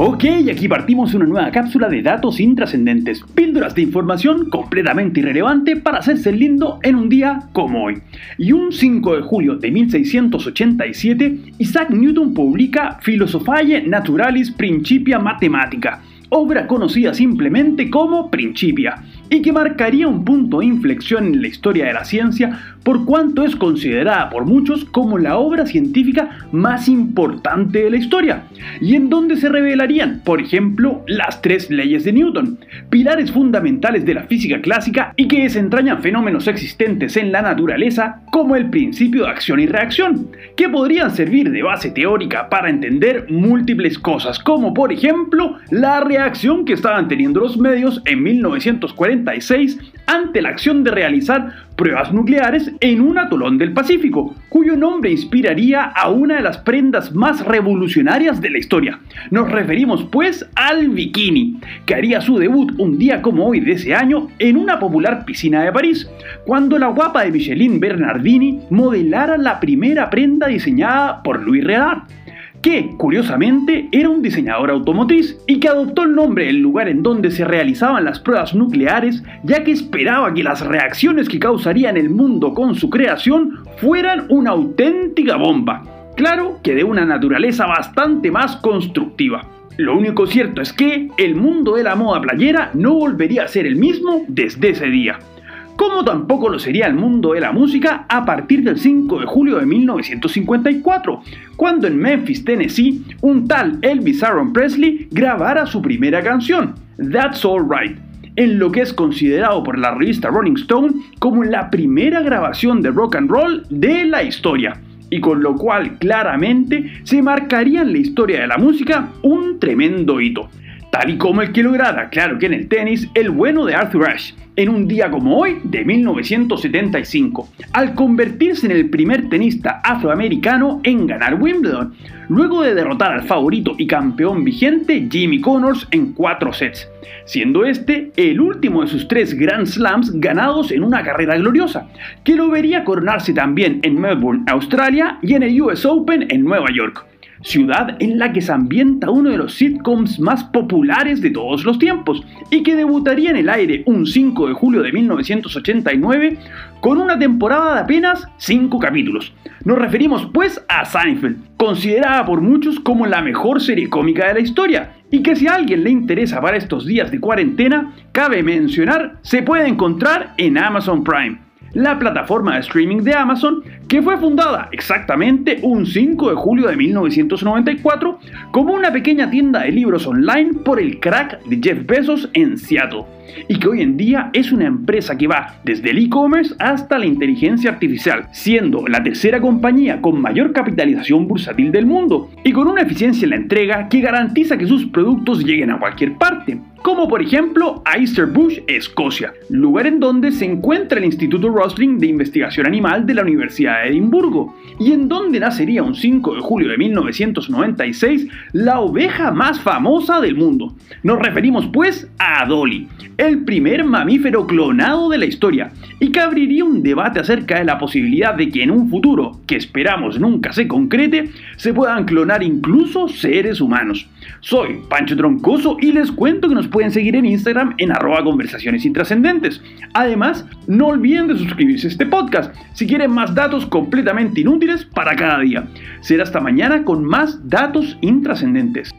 Ok, aquí partimos una nueva cápsula de datos intrascendentes, píldoras de información completamente irrelevante para hacerse lindo en un día como hoy. Y un 5 de julio de 1687, Isaac Newton publica Philosophiae Naturalis Principia Mathematica, obra conocida simplemente como Principia y que marcaría un punto de inflexión en la historia de la ciencia por cuanto es considerada por muchos como la obra científica más importante de la historia, y en donde se revelarían, por ejemplo, las tres leyes de Newton, pilares fundamentales de la física clásica y que desentrañan fenómenos existentes en la naturaleza como el principio de acción y reacción, que podrían servir de base teórica para entender múltiples cosas, como por ejemplo la reacción que estaban teniendo los medios en 1940 ante la acción de realizar pruebas nucleares en un atolón del Pacífico, cuyo nombre inspiraría a una de las prendas más revolucionarias de la historia. Nos referimos pues al bikini, que haría su debut un día como hoy de ese año en una popular piscina de París, cuando la guapa de Michelin Bernardini modelara la primera prenda diseñada por Louis Redard que curiosamente era un diseñador automotriz y que adoptó el nombre del lugar en donde se realizaban las pruebas nucleares, ya que esperaba que las reacciones que causarían el mundo con su creación fueran una auténtica bomba. Claro que de una naturaleza bastante más constructiva. Lo único cierto es que el mundo de la moda playera no volvería a ser el mismo desde ese día como tampoco lo sería el mundo de la música a partir del 5 de julio de 1954, cuando en Memphis, Tennessee, un tal Elvis Aaron Presley grabara su primera canción, That's Alright, en lo que es considerado por la revista Rolling Stone como la primera grabación de rock and roll de la historia, y con lo cual claramente se marcaría en la historia de la música un tremendo hito tal y como el que lograra, claro que en el tenis, el bueno de Arthur Ashe, en un día como hoy de 1975, al convertirse en el primer tenista afroamericano en ganar Wimbledon, luego de derrotar al favorito y campeón vigente Jimmy Connors en cuatro sets, siendo este el último de sus tres Grand Slams ganados en una carrera gloriosa, que lo vería coronarse también en Melbourne, Australia y en el US Open en Nueva York ciudad en la que se ambienta uno de los sitcoms más populares de todos los tiempos y que debutaría en el aire un 5 de julio de 1989 con una temporada de apenas 5 capítulos. Nos referimos pues a Seinfeld, considerada por muchos como la mejor serie cómica de la historia y que si a alguien le interesa para estos días de cuarentena, cabe mencionar, se puede encontrar en Amazon Prime la plataforma de streaming de Amazon, que fue fundada exactamente un 5 de julio de 1994 como una pequeña tienda de libros online por el crack de Jeff Bezos en Seattle, y que hoy en día es una empresa que va desde el e-commerce hasta la inteligencia artificial, siendo la tercera compañía con mayor capitalización bursátil del mundo, y con una eficiencia en la entrega que garantiza que sus productos lleguen a cualquier parte como por ejemplo a Bush, Escocia, lugar en donde se encuentra el Instituto Rosling de Investigación Animal de la Universidad Edimburgo, y en donde nacería un 5 de julio de 1996 la oveja más famosa del mundo. Nos referimos pues a Dolly, el primer mamífero clonado de la historia, y que abriría un debate acerca de la posibilidad de que en un futuro, que esperamos nunca se concrete, se puedan clonar incluso seres humanos. Soy Pancho Troncoso y les cuento que nos pueden seguir en Instagram en arroba conversaciones intrascendentes. Además, no olviden de suscribirse a este podcast si quieren más datos completamente inútiles para cada día. Será hasta mañana con más datos intrascendentes.